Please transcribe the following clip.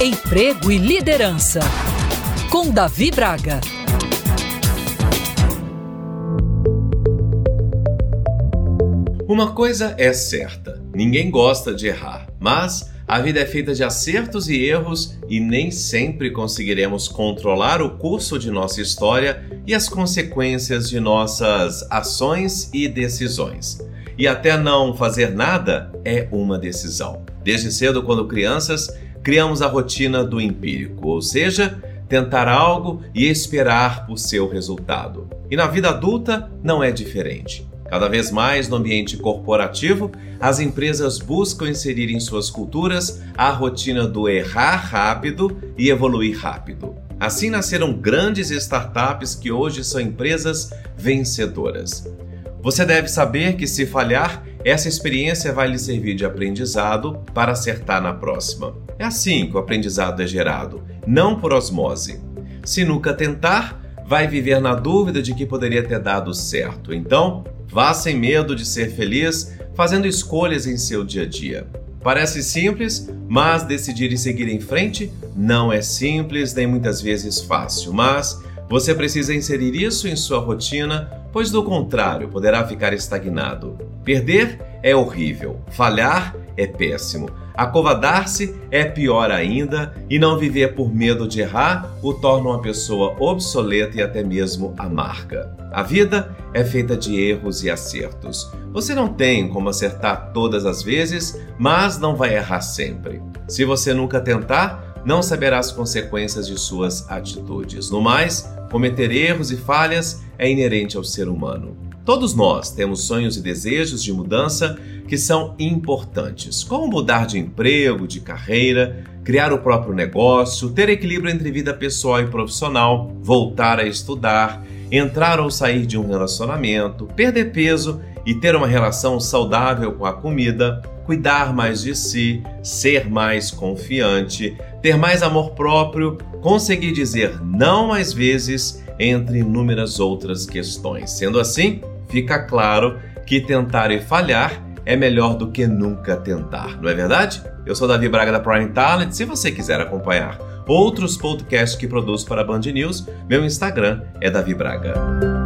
Emprego e Liderança, com Davi Braga. Uma coisa é certa: ninguém gosta de errar, mas a vida é feita de acertos e erros e nem sempre conseguiremos controlar o curso de nossa história e as consequências de nossas ações e decisões. E até não fazer nada é uma decisão. Desde cedo, quando crianças, criamos a rotina do empírico, ou seja, tentar algo e esperar por seu resultado. E na vida adulta não é diferente. Cada vez mais no ambiente corporativo, as empresas buscam inserir em suas culturas a rotina do errar rápido e evoluir rápido. Assim nasceram grandes startups que hoje são empresas vencedoras. Você deve saber que, se falhar, essa experiência vai lhe servir de aprendizado para acertar na próxima. É assim que o aprendizado é gerado, não por osmose. Se nunca tentar, vai viver na dúvida de que poderia ter dado certo. Então, vá sem medo de ser feliz, fazendo escolhas em seu dia a dia. Parece simples, mas decidir e seguir em frente não é simples nem muitas vezes fácil, mas você precisa inserir isso em sua rotina, pois do contrário poderá ficar estagnado. Perder é horrível, falhar é péssimo. Acovardar-se é pior ainda, e não viver por medo de errar o torna uma pessoa obsoleta e até mesmo amarga. A vida é feita de erros e acertos. Você não tem como acertar todas as vezes, mas não vai errar sempre. Se você nunca tentar, não saberá as consequências de suas atitudes. No mais, cometer erros e falhas é inerente ao ser humano. Todos nós temos sonhos e desejos de mudança que são importantes, como mudar de emprego, de carreira, criar o próprio negócio, ter equilíbrio entre vida pessoal e profissional, voltar a estudar, entrar ou sair de um relacionamento, perder peso e ter uma relação saudável com a comida, cuidar mais de si, ser mais confiante, ter mais amor próprio, conseguir dizer não mais vezes, entre inúmeras outras questões. Sendo assim, fica claro que tentar e falhar é melhor do que nunca tentar, não é verdade? Eu sou Davi Braga da Prime Talent. Se você quiser acompanhar outros podcasts que produzo para a Band News, meu Instagram é Davi Braga.